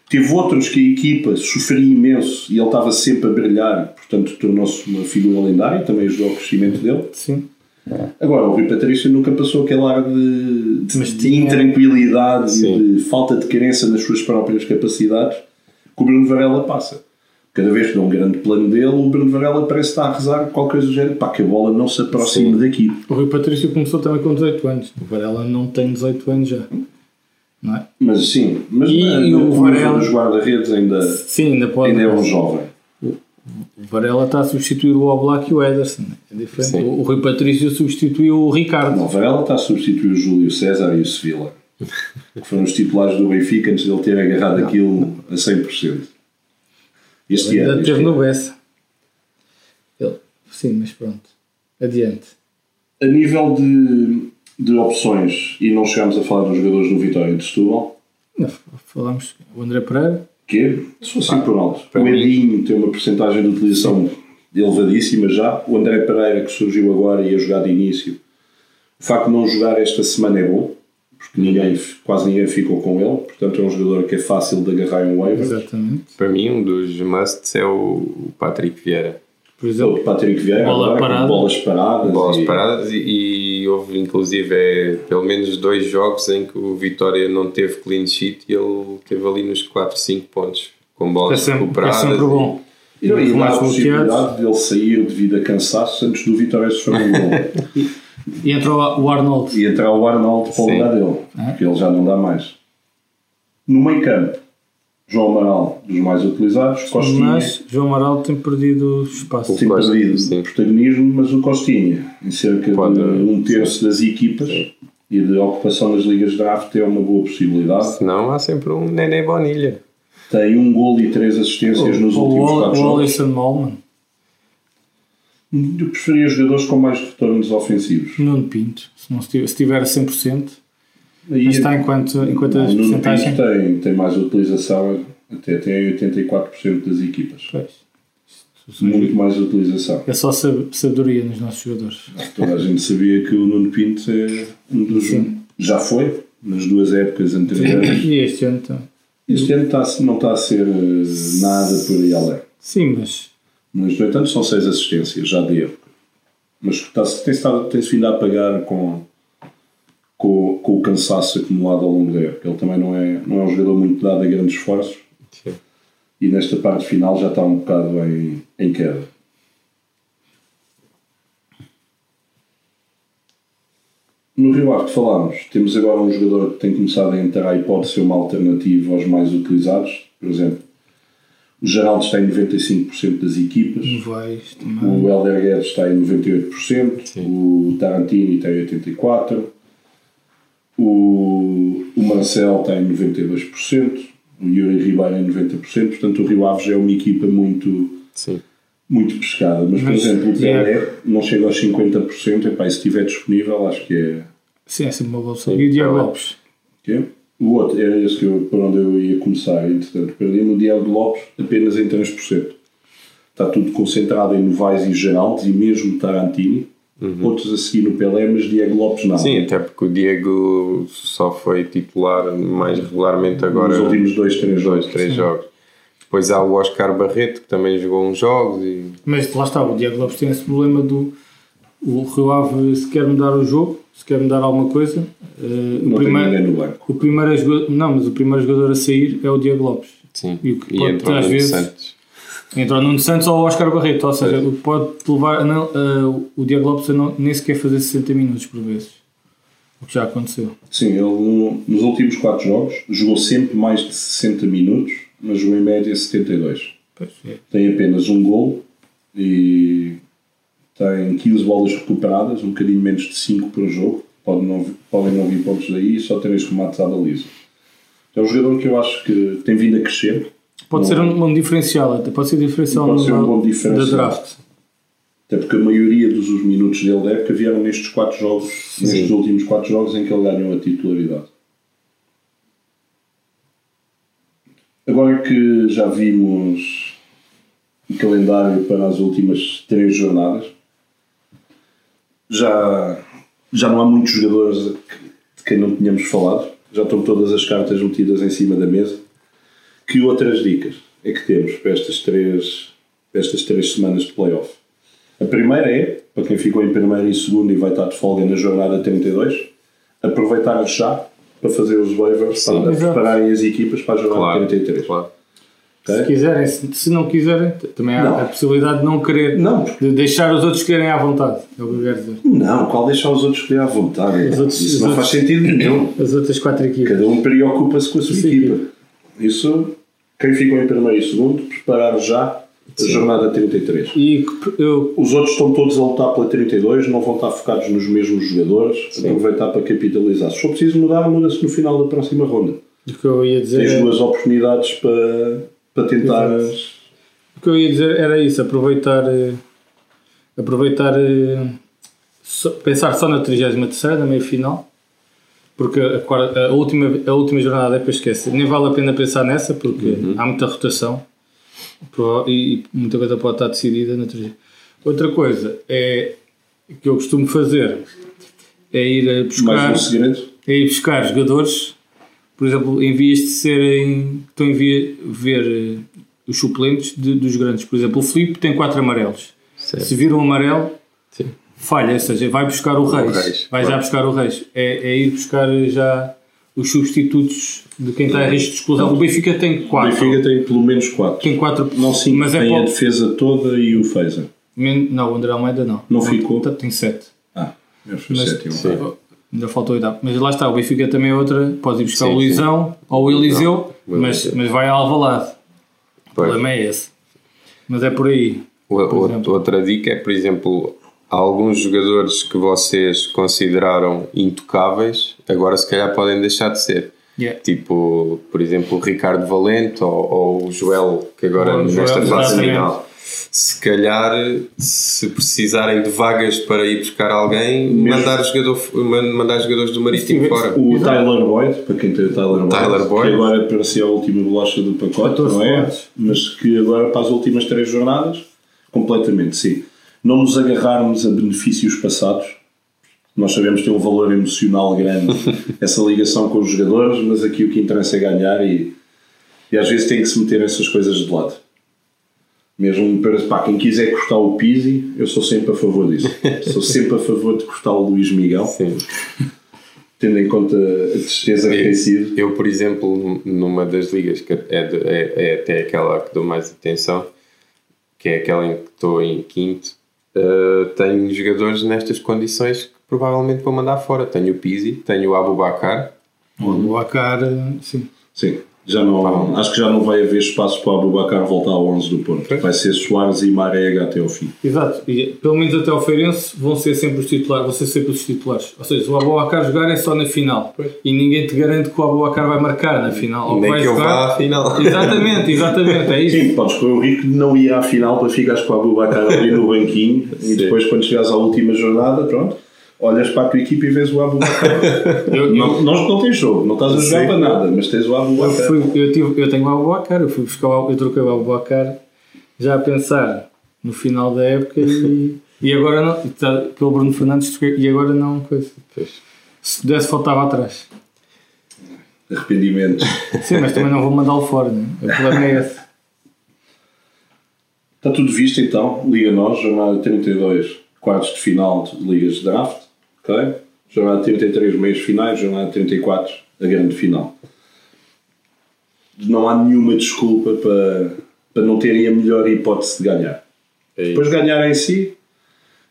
Teve outros que a equipa sofria imenso e ele estava sempre a brilhar, portanto tornou-se uma figura lendária, também ajudou ao crescimento dele. Sim. Agora, o Rui Patrício nunca passou aquele ar de, de, Mas de intranquilidade Sim. e de falta de crença nas suas próprias capacidades que o Bruno Varela passa. Cada vez que dá um grande plano dele, o Bruno Varela parece estar a rezar qualquer coisa do género, pá, que a bola não se aproxime Sim. daqui. O Rui Patrício começou também com 18 anos. O Varela não tem 18 anos já. Não é? Mas sim, mas E- na, e o Varela- dos guarda-redes ainda, Sim, ainda pode. ainda é um jovem. O Varela está a substituir o Oblak e o Ederson. É diferente. Sim. O, o Rui Patrício substituiu o Ricardo. Não, o Varela está a substituir o Júlio César e o Sevilla, que foram os titulares do Benfica antes de ele ter agarrado aquilo a 100%. Este Ele ano. ainda ano. no Bessa. Ele- Sim, mas pronto. Adiante. A nível de, de opções, e não chegámos a falar dos jogadores do Vitória de Setúbal, Não, Falamos o André Pereira. Que é, se fosse assim por alto, o Edinho tem uma porcentagem de utilização elevadíssima já, o André Pereira que surgiu agora e a jogar de início, o facto de não jogar esta semana é bom, porque ninguém, quase ninguém ficou com ele, portanto é um jogador que é fácil de agarrar em waivers. Exatamente. Para mim, um dos musts é o Patrick Vieira. Por O exemplo, Patrick Vieira, Bola parada. bolas paradas. Bolas e- paradas e, e houve inclusive é, pelo menos dois jogos em que o Vitória não teve clean sheet e ele teve ali nos 4, 5 pontos com é bolas sempre, é recuperadas. sempre bom. E não, e dá mais a possibilidade de ele sair devido a cansaço antes do Vitória sofrer um gol. E entrou o Arnold. e entrar o Arnold para o lugar dele, porque ele já não dá mais. No meio campo, João Amaral, dos mais utilizados, Costinha, Mas João Amaral tem perdido espaço. tem Costa, perdido sim. protagonismo, mas o Costinha, em cerca Pode- de um terço das equipas e de ocupação nas ligas de draft, é uma boa possibilidade. Senão há sempre um Nené Bonilha. Tem um gol e três assistências nos o últimos quatro o jogos. Alisson Malman. Eu preferia jogadores com mais retornos ofensivos. Nuno Pinto. Se, não estiver, se tiver a 100%. Mas está enquanto, enquanto Não, a o Nuno porcentagem. Pinto tem, tem mais utilização, até tem 84% das equipas. Pois. Muito mais utilização. É só sab- sabedoria nos nossos jogadores. Toda a gente sabia que o Nuno Pinto é um dos. Sim. Já foi, nas duas épocas anteriores. E este ano então. Este ano está, não está a ser eh, nada por aí além. Sim, mas Mas, no entanto, são seis assistências já de época. Mas tem-se tem-se vindo a apagar com, com, com o cansaço acumulado ao longo da época. Ele também não é, não é um jogador muito dado a grandes esforços Sim. e nesta parte final já está um bocado em, em queda. No Rio Ave que falámos, temos agora um jogador que tem começado a entrar e pode ser uma alternativa aos mais utilizados. Por exemplo, o Geraldo está em 95% das equipas. Novaes O. Helder Guedes está em 98%, Sim. o Tarantini está em 84%, o, o Marcel está em 92%, o Yuri Ribeiro em 90%, portanto o Rio Ave já é uma equipa muito, Sim. muito pescada. Mas, por Mas, exemplo, o Diego- Pelé não chega aos 50%, epá, e se estiver disponível acho que é... Sim, é sempre uma boa opção. E o Diego. Lopes. é? O outro, era esse que eu, por onde eu ia começar, entretanto, perdi-me o Diego Lopes apenas em 3%. Está tudo concentrado em Novaes e Geraldes e mesmo Tarantini. Outros a seguir no Pelé, mas Diego Lopes nada. Sim, até porque o Diego só foi titular mais regularmente agora. Nos últimos dois, três dois, jogos. três jogos. Depois há o Oscar Barreto, que também jogou uns jogos e Mas lá está, o Diego Lopes tem esse problema do. O Rio Ave, se quer mudar o jogo, se quer mudar alguma coisa, o, Não tem primeiro, no banco. o primeiro a joga- Não, mas o primeiro jogador a sair é o Diego Lopes. sim. E o que E, pode às vezes- Entrou o Nuno Santos ou o Oscar Barreto, ou seja, que pode levar não- a- o Diego Lopes a não, nem sequer fazer 60 minutos por vezes. O que já aconteceu. Sim, ele no- nos últimos quatro jogos jogou sempre mais de 60 minutos, mas jogou em média 72. Pois é. Tem apenas um gol e tem 15 bolas recuperadas, um bocadinho menos de 5 por jogo. Pode não, podem não vir pontos daí e só 3 remates à baliza. É um jogador que eu acho que tem vindo a crescer. Pode ser um, um diferencial, até pode ser diferencial Pode ser um bom da diferencial. draft. Até porque a maioria dos os minutos dele da época vieram nestes quatro jogos, nestes últimos quatro jogos em que ele ganhou a titularidade. Agora que já vimos o calendário para as últimas três jornadas, já, já não há muitos jogadores de quem não tínhamos falado. Já estão todas as cartas metidas em cima da mesa. Que outras dicas é que temos para estas três, para estas três semanas de playoff? A primeira é, para quem ficou em primeiro e segundo e vai estar de folga na jornada 32, aproveitar já para fazer os waivers, Sim, para exato. prepararem as equipas para a jornada Claro, 33. claro. ok? Se quiserem, se, se não quiserem, também há Não. a possibilidade de não querer, Não, de deixar os outros quererem à vontade. É o que eu quero dizer. não, qual deixar os outros escolher à vontade? Outros- Isso não outros- faz sentido nenhum. As outras quatro equipas. Cada um preocupa-se com a sua Sim. equipa. Isso, quem ficou em primeiro e segundo, preparar já a jornada 33. E eu, Os outros estão todos a lutar pela 32, não vão estar focados nos mesmos jogadores, aproveitar para capitalizar. Se for preciso mudar, muda-se no final da próxima ronda. o que eu ia dizer Tens é- duas oportunidades para, para tentar. O que eu ia dizer era isso, aproveitar, eh, aproveitar eh, pensar só na 33 na meia final, porque a, quarta- a última, a última jornada é para esquecer. Nem vale a pena pensar nessa, porque há muita rotação e, e muita coisa pode estar decidida na 30. Outra coisa é que eu costumo fazer é ir a buscar um é ir buscar jogadores, por exemplo, em vias de serem. estão em via ver eh, os suplentes de- dos grandes. Por exemplo, o Filipe tem quatro amarelos. Certo. Se vir um amarelo, Sim. Falha, ou seja, vai buscar o Reis. Reis, vai já claro. buscar o Reis. É, é ir buscar já os substitutos de quem está em risco de exclusão. O Benfica tem O quatro. Benfica tem pelo menos 4. Tem quatro. Não 5, mas é tem a pouco. defesa toda e o Feza. Men- Não, o André Almeida não. Não ficou? Tem sete. Ah, eu fui Mas- sétimo. Sim. Ainda faltou a idade. Mas lá está, o Benfica também é outra. Pode ir buscar Sim, o sim. Luizão ou o Eliseu, O mas, mas vai a Alvalade. O problema é esse. Mas é por aí. O- Por o- outra dica é, por exemplo, há alguns jogadores que vocês consideraram intocáveis, agora se calhar podem deixar de ser. Yeah. Tipo, por exemplo, o Ricardo Valente ou, ou o Joel, que agora Ou o Joel, nesta fase exatamente. final. Se calhar, se precisarem de vagas para ir buscar alguém, Mesmo- mandar, jogador, man- mandar jogadores do Marítimo fora. O Tyler Boyd, para quem tem o Tyler Boyd, Tyler Boyd. que agora parecia a última bolacha do pacote, 14 não é? Mas que agora para as últimas três jornadas, completamente, sim. Não nos agarrarmos a benefícios passados. Nós sabemos que tem um valor emocional grande essa ligação com os jogadores, mas aqui o que interessa é ganhar e, e às vezes tem que se meter essas coisas de lado. Mesmo para pá, quem quiser cortar o Pizzi, eu sou sempre a favor disso. sou sempre a favor de cortar o Luís Miguel, Sim. tendo em conta a tristeza que tem sido. Eu, por exemplo, numa das ligas, que é, é- é até aquela que dou mais atenção, que é aquela em que estou em quinto, eh, tenho jogadores nestas condições que provavelmente vou mandar fora. Tenho o Pizzi, tenho o Abubacar, O Acar, sim. Sim, já não, acho que já não vai haver espaço para o Abubacar voltar ao 11 do Porto. Vai ser Soares e Marega até ao fim. Exato. E pelo menos até ao Feirense vão ser sempre os titulares. Vão ser sempre os titulares. Ou seja, o Abubacar jogar é só na final. E ninguém te garante que o Abubacar vai marcar na final. Ou que nem vai que eu jogar- vá à final. Exatamente, exatamente. É isso. Sim, podes correr o risco de não ir à final para ficares com o Abubacar ali no banquinho e depois, quando chegares à última jornada, pronto, olhas para a tua equipa e vês o. Eu, não, não, não tens jogo, não estás a jogar para nada, mas tens o eu, Abubacar. fui, eu, tive, eu tenho o Abubacar, eu fui buscar o, eu troquei o Abubacar já a pensar no final da época e, e agora não. e tá- pelo Bruno Fernandes e agora não. Coisa. Se pudesse, faltava atrás. Arrependimentos. Sim, mas também não vou mandá-lo fora, né? o problema é esse. Está tudo visto então, Liga Nós, jornada 32, quartos de final de Ligas de Draft, ok? Jornada 33, meios finais, jornada 34, a grande final. Não há nenhuma desculpa para, para não terem a melhor hipótese de ganhar. É. Depois ganhar em si,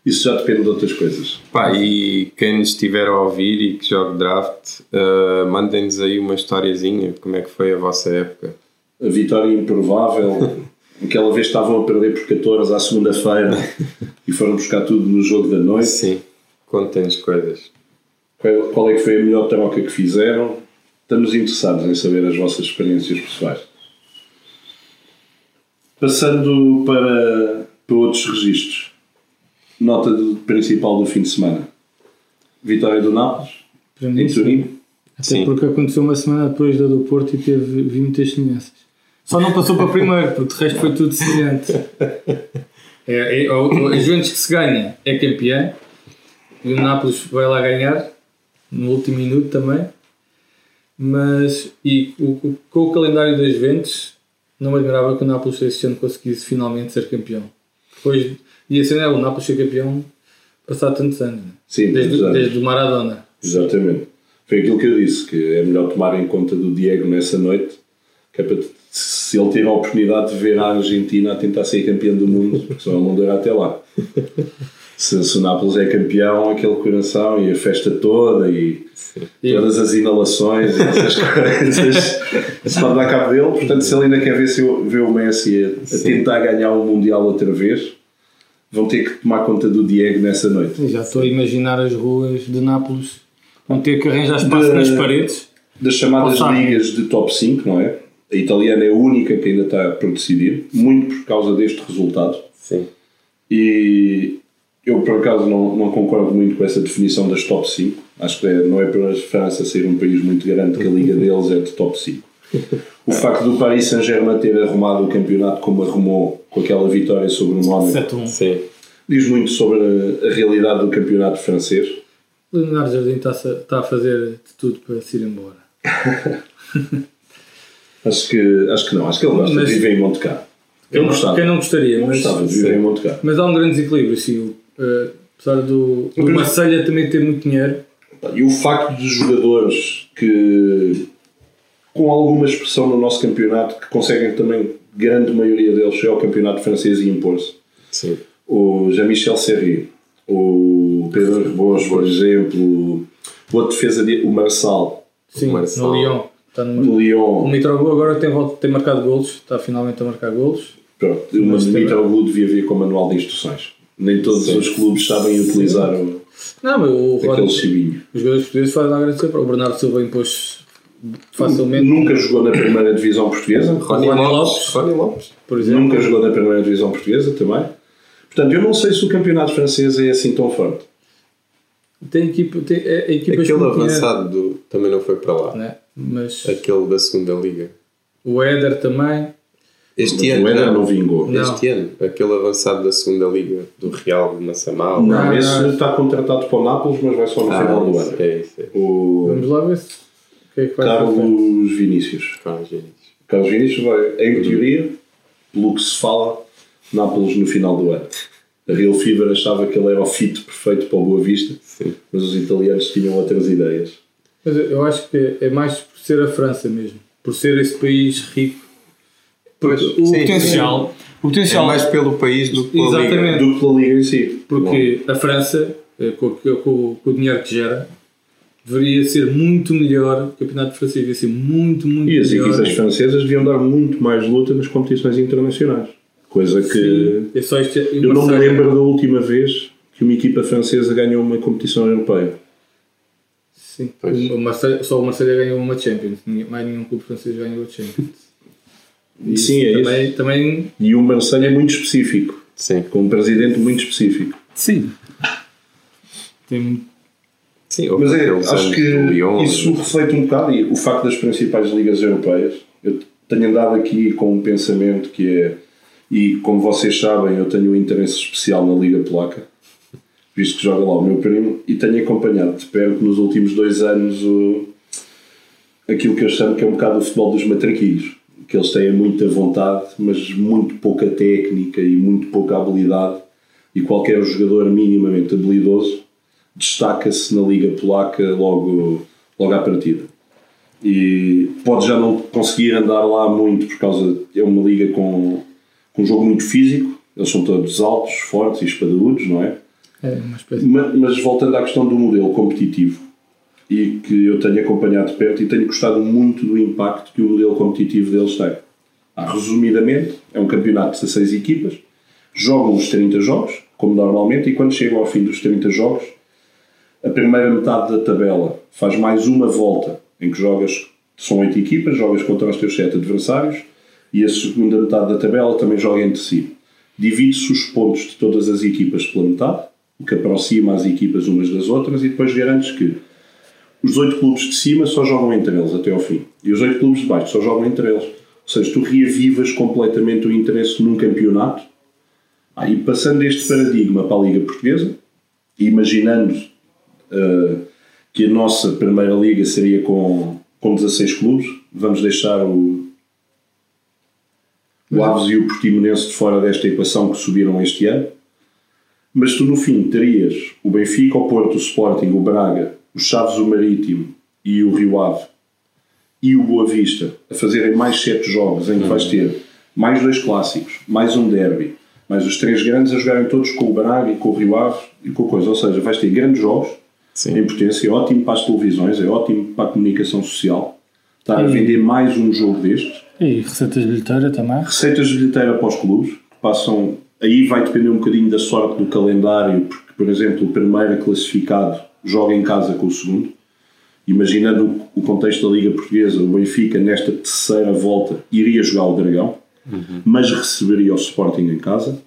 isso já depende de outras coisas. Pá, e quem nos estiver a ouvir e que jogue draft, eh, mandem-nos aí uma historiazinha, como é que foi a vossa época. A vitória improvável, aquela vez estavam a perder por 14 à segunda-feira e foram buscar tudo no jogo da noite. Sim, contem-nos coisas. Qual, é que foi a melhor troca que fizeram? Estamos interessados em saber as vossas experiências pessoais. Passando para, para outros registros. Nota de- principal do fim de semana. Vitória do Nápoles, em sim. Turim. Até Sim. porque aconteceu uma semana depois da do Porto e teve vi muitas semelhanças. Só não passou para primeiro, porque de resto foi tudo semelhante. É, é, o, o Juventus que se ganha é campeão e o Nápoles vai lá ganhar no último minuto também. Mas, e o, com o calendário das Juventus, não me admirava que o Nápoles este ano conseguisse finalmente ser campeão. Depois, ia ser, né, o Nápoles ser campeão passado tantos anos, né? Sim, desde, desde o Maradona. Exatamente. Foi aquilo que eu disse, que é melhor tomar em conta do Diego nessa noite, que é para se ele ter a oportunidade de ver a Argentina a tentar ser campeão do mundo, porque senão ele não durará até lá. Se, se o Nápoles é campeão, aquele coração e a festa toda e todas as inalações e essas coisas, se pode dar cabo dele. Portanto, se ele ainda quer ver, se eu, ver o Messi a, a tentar ganhar o Mundial outra vez, vão ter que tomar conta do Diego nessa noite. Já estou a imaginar as ruas de Nápoles vão ter que arranjar espaço De- nas paredes. das chamadas ligas de top 5, não é? A italiana é a única que ainda está por decidir, muito por causa deste resultado. Sim. E eu, por acaso, não, não concordo muito com essa definição das top 5. Acho que é- não é para a França ser um país muito grande que a liga deles é de top 5. O facto do Paris Saint-Germain ter arrumado o campeonato como arrumou com aquela vitória sobre o Mónaco 7-1. Sim. diz muito sobre a, a realidade do campeonato francês. Leonardo Jardim está a, está a fazer de tudo para se ir embora. Acho que, acho que não, acho que ele gosta Mas- de viver em Monte Carlo. Eu Quem não- gostava. Quem não gostaria, mas, gostava de viver em Monte Carlo. mas há um grande desequilíbrio, sim. O, eh, apesar do, do Marselha também ter muito dinheiro, E o facto de jogadores que, com alguma expressão no nosso campeonato, que conseguem também, grande maioria deles, chegar ao campeonato francês e impor-se. Sim. O Jean-Michel Serry, o Pedro Rebos, por exemplo, o outro defesa, de, o Marçal, sim, Marçal. no Lyon. Está no, do o Lyon. Mitroglou agora tem, tem marcado golos, está finalmente a marcar golos. Pronto, o Mas Mitroglou devia vir com manual de instruções. Nem todos Sim. os clubes sabem utilizar o, Não, mas o aquele Rod- chibinho. os jogadores portugueses fazem agradecer. O Bernardo Silva impôs facilmente, Nunca jogou na primeira divisão portuguesa. Rony Rony Lopes. Lopes. Rony Lopes. por exemplo. Nunca jogou na primeira divisão portuguesa também. Portanto, eu não sei se o campeonato francês é assim tão forte. Tem equipa, tem, é, é equipas Aquele avançado do, também não foi para lá. né? Mas Aquele da segunda liga. o Éder também. Este o ano. Não. não vingou. Não. Este ano. Aquele avançado da segunda liga do Real de Massamal. Não, Não, esse não. está contratado para o Nápoles, mas vai só no Ah, final do ano. É isso. É. O Vamos lá ver se, o que é que. Carlos Vinícius. Ah, gente. Carlos Vinícius vai, em teoria, pelo que se fala, Nápoles no final do ano. A Real Fever achava que ele era o fit perfeito para o Boa Vista, Sim. mas os italianos tinham outras ideias. Mas eu acho que é mais por ser a França mesmo. Por ser esse país rico. Pois, O sim, potencial. O É potencial. mais pelo país do que pela Exatamente. liga. Do que pela Liga em si. Porque a França, eh, com, com- com- o dinheiro que gera, deveria ser muito melhor. O campeonato francês devia ser muito, muito E as melhor. equipas francesas deviam dar muito mais luta nas competições internacionais. Coisa que Sim. É só isto, e o eu não me lembro da última vez que uma equipa francesa ganhou uma competição europeia. Sim. O Marseille, só o Marseille ganhou uma Champions. Mais nenhum clube francês ganhou a Champions. E Sim, é também, também E o Marseille é muito específico, Sim. com um presidente muito específico. Sim. Tem. Sim, Mas é, acho que Lyon, isso reflete um bocado e o facto das principais ligas europeias. Eu tenho andado aqui com um pensamento que é, e como vocês sabem, eu tenho um interesse especial na Liga Polaca, visto que joga lá o meu primo, e tenho acompanhado de perto nos últimos dois anos o, aquilo que eu chamo que é um bocado o futebol dos matraquilhos. Que eles têm muita vontade, mas muito pouca técnica e muito pouca habilidade, e qualquer jogador minimamente habilidoso destaca-se na Liga Polaca logo, logo à partida. E pode já não conseguir andar lá muito por causa. É uma liga com, com um jogo muito físico, eles são todos altos, fortes e espadaúdos, não é? É uma espécie. Ma- Mas voltando à questão do modelo competitivo, e que eu tenho acompanhado de perto e tenho gostado muito do impacto que o modelo competitivo deles tem. Ah, resumidamente, é um campeonato de 16 equipas, jogam os 30 jogos, como normalmente, e quando chegam ao fim dos 30 jogos, a primeira metade da tabela faz mais uma volta em que jogas, são 8 equipas, jogas contra os teus 7 adversários, e a segunda metade da tabela também joga entre si. Divide-se os pontos de todas as equipas pela metade, o que aproxima as equipas umas das outras, e depois garantes que os oito clubes de cima só jogam entre eles até ao fim. E os oito clubes de baixo só jogam entre eles. Ou seja, tu reavivas completamente o interesse num campeonato. Ah, e passando este paradigma para a Liga Portuguesa, imaginando ah, que a nossa primeira liga seria com, com 16 clubes. Vamos deixar o, o Aves e o Portimonense de fora desta equação que subiram este ano. Mas tu no fim terias o Benfica, o Porto, o Sporting, o Braga, o Chaves, o Marítimo e o Rio Ave e o Boa Vista a fazerem mais sete jogos em que vais ter mais dois clássicos, mais um derby, mais os três grandes a jogarem todos com o Braga e com o Rio Ave e com a coisa. Ou seja, vais ter grandes jogos Sim. em potência, é ótimo para as televisões, é ótimo para a comunicação social. Está a vender mais um jogo destes. E receitas de bilheteira também. Receitas de bilheteira para os clubes, que passam. Aí vai depender um bocadinho da sorte do calendário, porque, por exemplo, o primeiro classificado joga em casa com o segundo. Imaginando o contexto da Liga Portuguesa, o Benfica, nesta terceira volta, iria jogar o Dragão, mas receberia o Sporting em casa,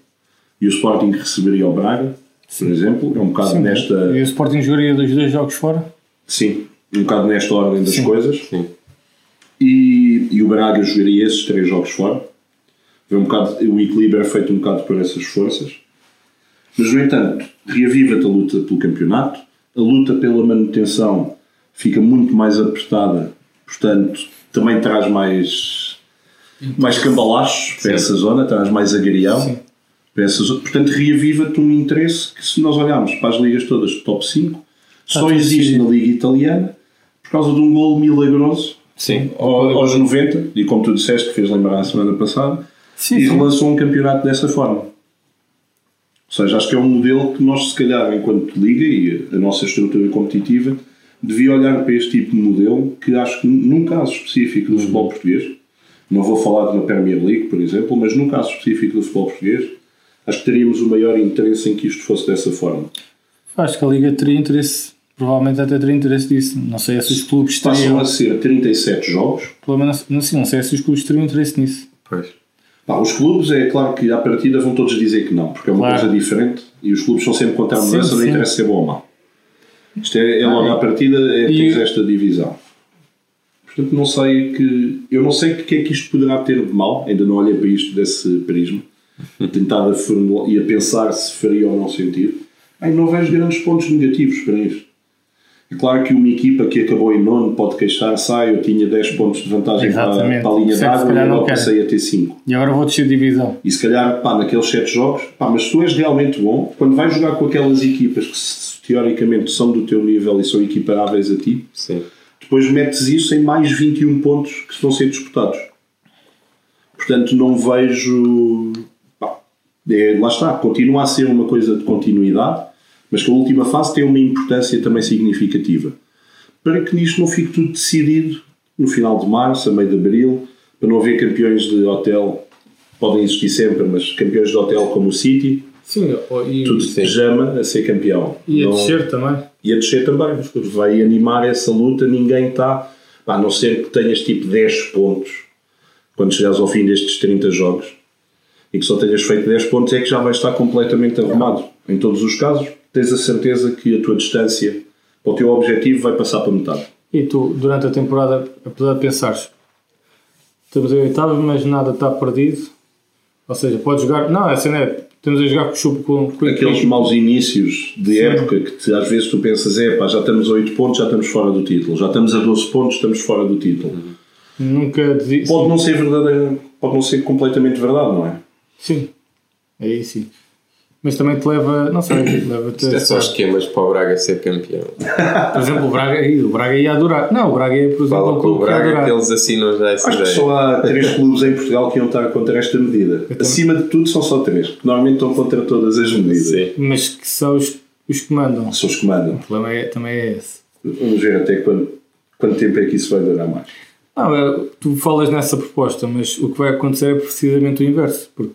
e o Sporting receberia o Braga, por exemplo. É um bocado nesta. E o Sporting jogaria dos dois jogos fora? Sim, um bocado nesta ordem das Sim. coisas. Sim. E, e o Braga jogaria esses três jogos fora. Um bocado, o equilíbrio é feito um bocado por essas forças. Mas, no entanto, reaviva-te a luta pelo campeonato, a luta pela manutenção fica muito mais apertada, portanto, também traz mais, mais cambalachos para essa zona, traz mais agarião. Para essa zona. Portanto, reaviva-te um interesse que, se nós olharmos para as ligas todas do top 5, só existe na Liga Italiana por causa de um golo milagroso Sim. ao- aos 90, e como tu disseste, que fez lembrar a semana passada, Sim, e relançou um campeonato dessa forma. Ou seja, acho que é um modelo que nós, se calhar, enquanto liga e a nossa estrutura competitiva, devia olhar para este tipo de modelo que acho que num caso específico do futebol português, não vou falar de uma Premier League, por exemplo, mas num caso específico do futebol português, acho que teríamos o maior interesse em que isto fosse dessa forma. Acho que a Liga teria interesse, provavelmente até teria interesse disso. Não sei se os clubes Passam teriam. a ser 37 jogos, Pelo menos não, sim, não sei se os clubes teriam interesse nisso. Pois. Pá, os clubes, é claro que à partida vão todos dizer que não, porque é uma Claro. coisa diferente e os clubes são sempre contra a Sim, mudança, não sim. interessa se é bom ou mau. Isto é, é logo à partida, é, tens esta divisão. Portanto, não sei que. Eu não sei o que é que isto poderá ter de mal, ainda não olhei para isto desse prisma, tentado a formular e a pensar se faria ou não sentido. Ai, não vejo grandes pontos negativos para isto. É claro que uma equipa que acabou em nono pode queixar, sai, eu tinha 10 pontos de vantagem para, Exatamente. para a linha d'água e agora quer. passei a ter 5. E agora vou descer de divisão. E se calhar, pá, naqueles 7 jogos, pá, mas se tu és realmente bom, quando vais jogar com aquelas equipas que teoricamente são do teu nível e são equiparáveis a ti, Sim. depois metes isso em mais 21 pontos que estão a ser disputados. Portanto, não vejo. pá, é, lá está, continua a ser uma coisa de continuidade, mas que a última fase tem uma importância também significativa. Para que nisto não fique tudo decidido no final de março, a meio de abril, para não haver campeões de hotel, podem existir sempre, mas campeões de hotel como o City, Sim, e, tudo de Sim. pijama a ser campeão. e a Não- descer também. e a descer também. Vai animar essa luta, ninguém está. A não ser que tenhas tipo 10 pontos quando chegares ao fim destes 30 jogos e que só tenhas feito 10 pontos, é que já vais estar completamente arrumado. Em todos os casos, tens a certeza que a tua distância para o teu objetivo vai passar para metade. E tu, durante a temporada, apesar de pensares, estamos em oitavo, mas nada está perdido. Ou seja, podes jogar. Não, essa não é. Estamos a jogar com o chupo com, com Aqueles maus inícios de época que te- às vezes tu pensas, é pá, já estamos a 8 pontos, já estamos fora do título. Já estamos a 12 pontos, estamos fora do título. Nunca desisto. Pode não ser verdadeiro, pode não ser completamente verdade, não é? Sim. Aí sim. Mas também te leva. Não sei, leva-te. Isto é só esquemas para o Braga ser campeão. Por exemplo, o Braga, o Braga ia adorar. Não, o Braga é, por exemplo, Fala um com o clube que ia Braga que eles assinam já essa Acho que ideia. só há três clubes em Portugal que iam estar contra esta medida. Acima de tudo, são só três, que normalmente estão contra todas as medidas. Sim. Mas que são os, os que mandam. São os que mandam. O problema é, também é esse. Vamos ver até quando, quanto tempo é que isso vai durar mais. Não, é, tu falas nessa proposta, mas o que vai acontecer é precisamente o inverso. Porque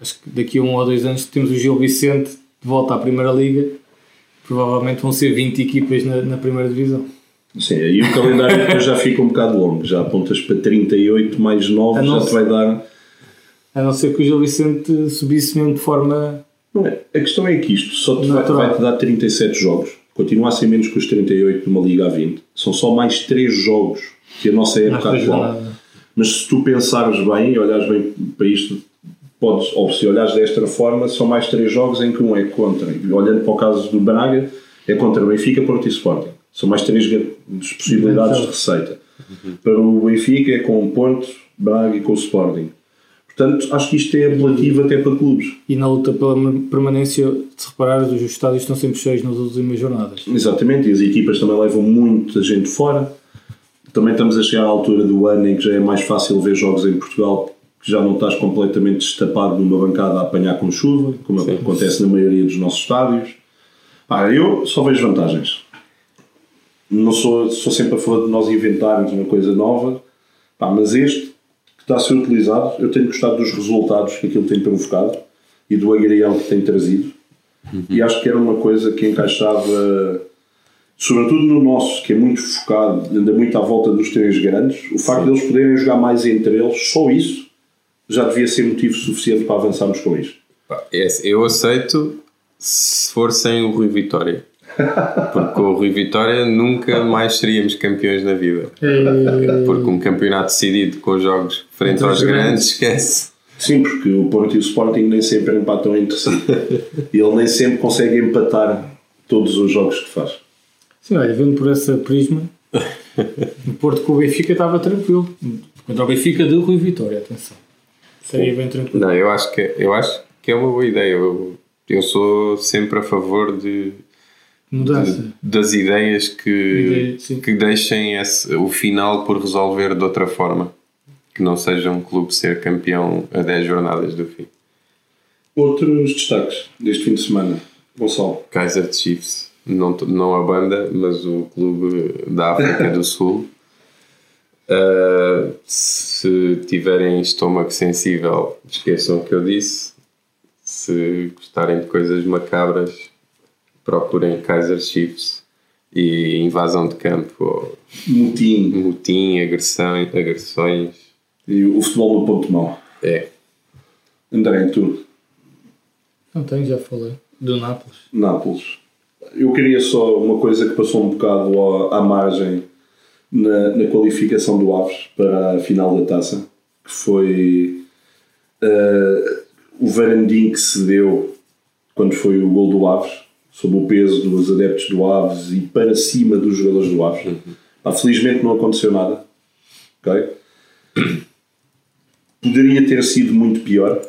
acho que daqui a um ou dois anos temos o Gil Vicente de volta à Primeira Liga. Provavelmente vão ser 20 equipas na, na Primeira Divisão. Sim, aí o calendário depois já fica um bocado longo. Já apontas para 38 mais 9, A já te vai dar. A não ser que o Gil Vicente subisse mesmo de forma. Não é? A questão é que isto só te vai, vai te dar 37 jogos. Continua a ser menos que os 38 de uma Liga A20. São só mais 3 jogos que a nossa época atual. Mas se tu pensares bem e olhares bem para isto, podes, ou se olhares desta forma, são mais três jogos em que um é contra. E olhando para o caso do Braga, é contra Benfica, Porto e Sporting. São mais três possibilidades de receita. Para o Benfica é com o Porto, Braga e com o Sporting. Portanto, acho que isto é apelativo até para clubes. E na luta pela permanência, se reparares, os estádios estão sempre cheios nas últimas jornadas. Exatamente, e as equipas também levam muita gente fora. Também estamos a chegar à altura do ano em que já é mais fácil ver jogos em Portugal, que já não estás completamente destapado numa bancada a apanhar com chuva, como Sim. acontece na maioria dos nossos estádios. Ah, eu só vejo vantagens. Não sou, sou sempre a favor de nós inventarmos uma coisa nova, pá, mas este que está a ser utilizado, eu tenho gostado dos resultados que aquilo tem provocado e do agrião que tem trazido. E acho que era uma coisa que encaixava, sobretudo no nosso, que é muito focado, anda muito à volta dos três grandes. O facto de eles poderem jogar mais entre eles, só isso, já devia ser motivo suficiente para avançarmos com isto. É assim, Eu aceito se for sem o Rui Vitória. Porque com o Rui Vitória nunca mais seríamos campeões na vida. Porque um campeonato decidido com jogos frente aos os grandes, grandes. esquece. Sim, porque o Porto e o Sporting nem sempre empatam entre si. e ele nem sempre consegue empatar todos os jogos que faz. Sim, olha, vendo por essa prisma, o Porto com o Benfica estava tranquilo. Contra o Benfica de Rui Vitória, atenção. Seria bem tranquilo. Não, eu acho que, eu acho que é uma boa ideia. Eu, eu sou sempre a favor de, Mudança. de- das ideias que, Ideia, que deixem esse- o final por resolver de outra forma. Que não seja um clube ser campeão a 10 jornadas do fim. Outros destaques deste fim de semana. Gonçalo. Kaiser Chiefs, não, não a banda, mas o clube da África do Sul. Uh, se tiverem estômago sensível, esqueçam o que eu disse. Se gostarem de coisas macabras, procurem Kaiser Chiefs e invasão de campo, Mutim motim, agressão, agressões. e o futebol no ponto de mão. É, André, tu, Não tenho, já falei. Do Nápoles. Nápoles. Eu queria só uma coisa que passou um bocado à, à margem na, na qualificação do Aves para a final da taça, que foi eh, o Varandim que se deu quando foi o gol do Aves, sob o peso dos adeptos do Aves e para cima dos jogadores do Aves. Pá, felizmente não aconteceu nada. ok? Poderia ter sido muito pior.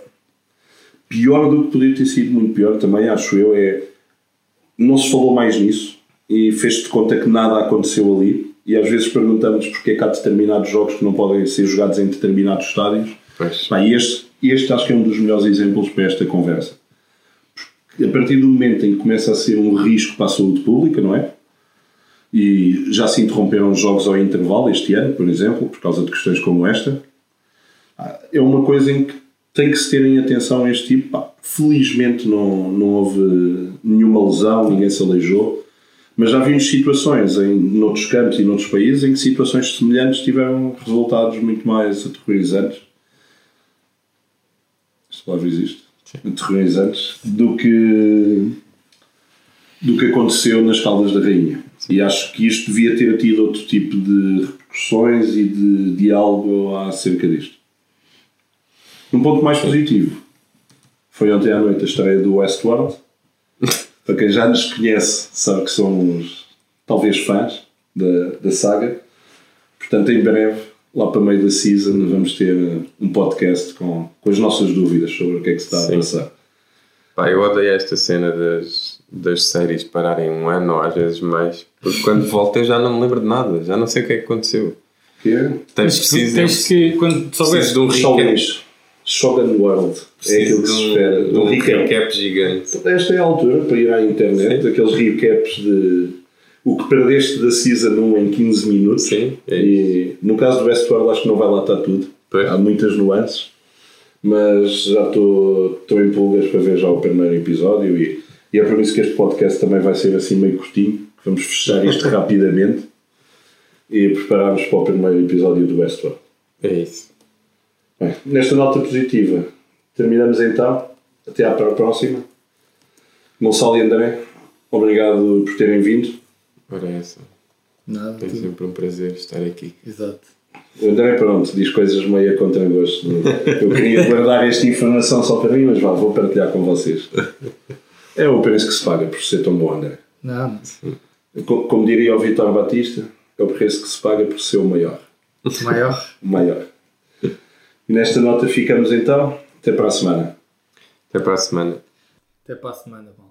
Pior do que poderia ter sido muito pior, também acho eu, é não se falou mais nisso e fez-te conta que nada aconteceu ali. E às vezes perguntamos porque é que há determinados jogos que não podem ser jogados em determinados estádios. Pá, e este, este acho que é um dos melhores exemplos para esta conversa. Porque a partir do momento em que começa a ser um risco para a saúde pública, não é? E já se interromperam os jogos ao intervalo este ano, por exemplo, por causa de questões como esta. Ah, É uma coisa em que tem que se ter em atenção este tipo. Pá, felizmente não, não houve nenhuma lesão, ninguém se aleijou. Mas já vimos situações em noutros campos e noutros países em que situações semelhantes tiveram resultados muito mais aterrorizantes. Esta palavra existe? Aterrorizantes do que do que aconteceu nas Caldas da Rainha. E acho que isto devia ter tido outro tipo de repercussões e de diálogo acerca disto. Um ponto mais positivo foi ontem à noite a estreia do Westworld. Para quem já nos conhece, sabe que somos talvez fãs da, da saga. Portanto, em breve, lá para meio da season, vamos ter uh, um podcast com, com as nossas dúvidas sobre o que é que se está Sim. a passar. Pá, eu odeio esta cena das, das séries pararem um ano ou às vezes mais, porque quando volto eu já não me lembro de nada, já não sei o que é que aconteceu. Que é? Tens, Mas preciso, tens que, quando souberes de um recap. Shogun World. É aquilo que se espera. de um recap. recap gigante. Esta é a altura para ir à internet, Sim. aqueles recaps de o que perdeste da Season 1 em 15 minutos. Sim, é E no caso do Westworld acho que não vai lá estar tudo. Pois. Há muitas nuances. Mas já estou estou em pulgas para ver já o primeiro episódio e, e é por isso que este podcast também vai ser assim meio curtinho. Vamos fechar isto rapidamente e prepararmos para o primeiro episódio do Westworld. É isso. Bem, nesta nota positiva, terminamos então. Até à próxima. Gonçalo e André, obrigado por terem vindo. Ora é essa. Nada, É tudo. sempre um prazer estar aqui. Exato. O André, pronto, diz coisas meio a contragosto. Eu queria guardar esta informação só para mim, mas vá, vou partilhar com vocês. É o preço que se paga por ser tão bom, André. Não, Co- Como diria o Vitor Batista, é o preço que se paga por ser o maior. Maior. O maior. E nesta nota ficamos então. Até para a semana. Até para a semana. Até para a semana, bom.